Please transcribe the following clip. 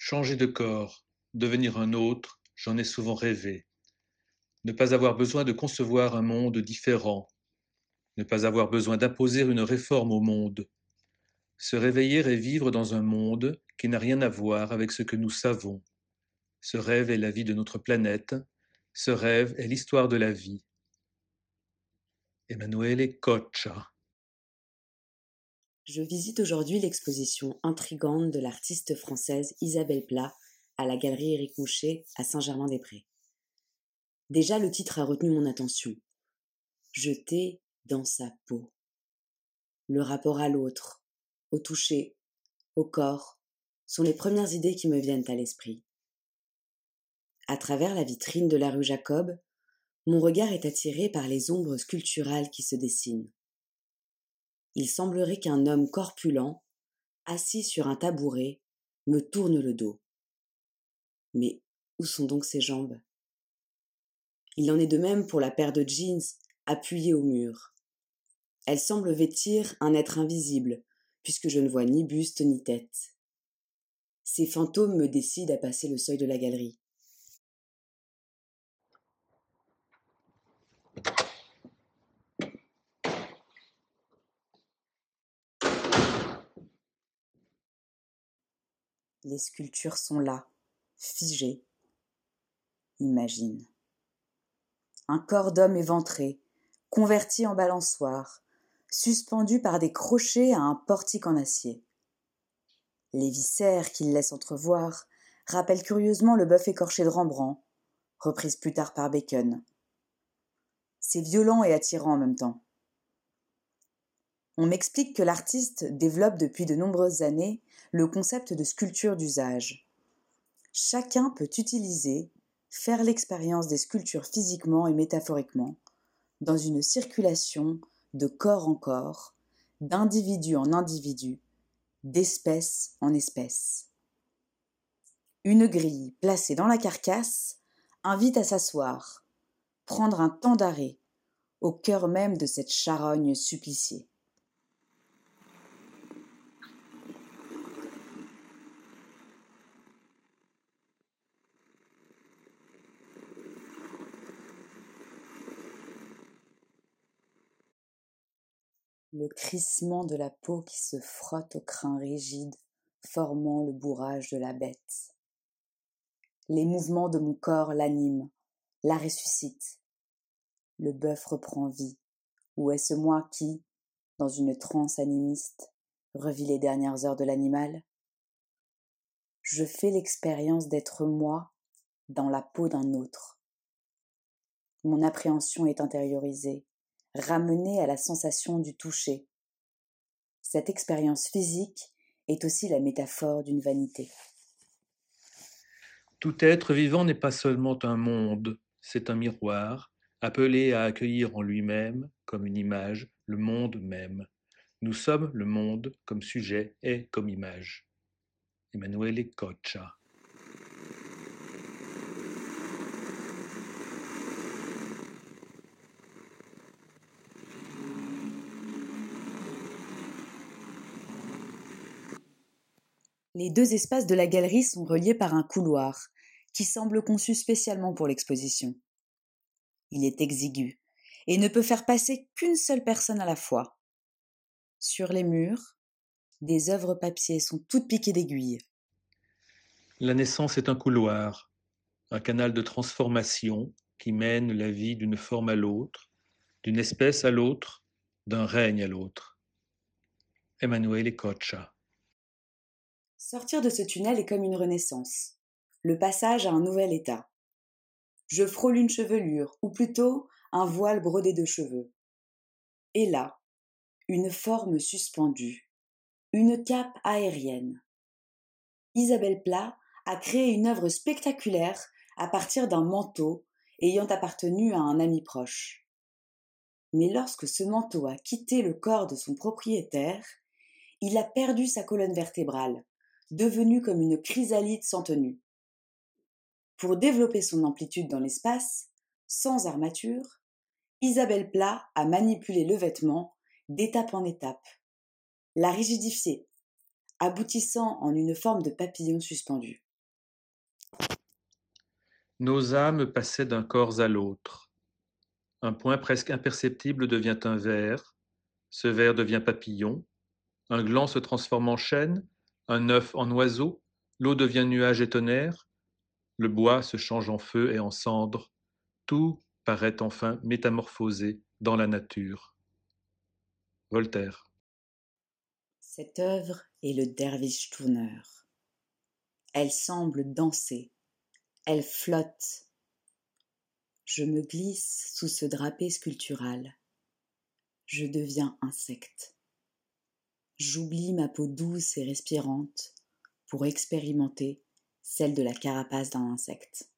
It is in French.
Changer de corps, devenir un autre, j'en ai souvent rêvé. Ne pas avoir besoin de concevoir un monde différent, ne pas avoir besoin d'imposer une réforme au monde, se réveiller et vivre dans un monde qui n'a rien à voir avec ce que nous savons. Ce rêve est la vie de notre planète, ce rêve est l'histoire de la vie. Emanuele Coccia. Je visite aujourd'hui l'exposition intrigante de l'artiste française Isabelle Plat à la galerie Éric Moucher à Saint-Germain-des-Prés. Déjà le titre a retenu mon attention. Jeter dans sa peau. Le rapport à l'autre, au toucher, au corps, sont les premières idées qui me viennent à l'esprit. À travers la vitrine de la rue Jacob, mon regard est attiré par les ombres sculpturales qui se dessinent. Il semblerait qu'un homme corpulent, assis sur un tabouret, me tourne le dos. Mais où sont donc ses jambes? Il en est de même pour la paire de jeans appuyée au mur. Elle semble vêtir un être invisible, puisque je ne vois ni buste ni tête. Ces fantômes me décident à passer le seuil de la galerie. Les sculptures sont là, figées. Imagine. Un corps d'homme éventré, converti en balançoire, suspendu par des crochets à un portique en acier. Les viscères qu'il laisse entrevoir rappellent curieusement le bœuf écorché de Rembrandt, reprise plus tard par Bacon. C'est violent et attirant en même temps. On m'explique que l'artiste développe depuis de nombreuses années le concept de sculpture d'usage. Chacun peut utiliser, faire l'expérience des sculptures physiquement et métaphoriquement, dans une circulation de corps en corps, d'individu en individu, d'espèce en espèce. Une grille placée dans la carcasse invite à s'asseoir, prendre un temps d'arrêt, au cœur même de cette charogne suppliciée. Le crissement de la peau qui se frotte au crin rigide, formant le bourrage de la bête. Les mouvements de mon corps l'animent, la ressuscitent. Le bœuf reprend vie, ou est-ce moi qui, dans une transe animiste, revis les dernières heures de l'animal? Je fais l'expérience d'être moi dans la peau d'un autre. Mon appréhension est intériorisée, ramener à la sensation du toucher. Cette expérience physique est aussi la métaphore d'une vanité. Tout être vivant n'est pas seulement un monde, c'est un miroir, appelé à accueillir en lui-même, comme une image, le monde même. Nous sommes le monde comme sujet et comme image. Emanuele Coccia. Les deux espaces de la galerie sont reliés par un couloir, qui semble conçu spécialement pour l'exposition. Il est exigu et ne peut faire passer qu'une seule personne à la fois. Sur les murs, des œuvres papier sont toutes piquées d'aiguilles. La naissance est un couloir, un canal de transformation qui mène la vie d'une forme à l'autre, d'une espèce à l'autre, d'un règne à l'autre. Emanuele Coccia. Sortir de ce tunnel est comme une renaissance, le passage à un nouvel état. Je frôle une chevelure, ou plutôt un voile brodé de cheveux. Et là, une forme suspendue, une cape aérienne. Isabelle Plat a créé une œuvre spectaculaire à partir d'un manteau ayant appartenu à un ami proche. Mais lorsque ce manteau a quitté le corps de son propriétaire, il a perdu sa colonne vertébrale, devenue comme une chrysalide sans tenue. Pour développer son amplitude dans l'espace, sans armature, Isabelle Plat a manipulé le vêtement d'étape en étape, l'a rigidifié, aboutissant en une forme de papillon suspendu. Nos âmes passaient d'un corps à l'autre. Un point presque imperceptible devient un ver, ce ver devient papillon, un gland se transforme en chêne, un œuf en oiseau, l'eau devient nuage et tonnerre, le bois se change en feu et en cendre, tout paraît enfin métamorphosé dans la nature. Voltaire. Cette œuvre est le derviche tourneur. Elle semble danser, elle flotte. Je me glisse sous ce drapé sculptural. Je deviens insecte. J'oublie ma peau douce et respirante pour expérimenter celle de la carapace d'un insecte.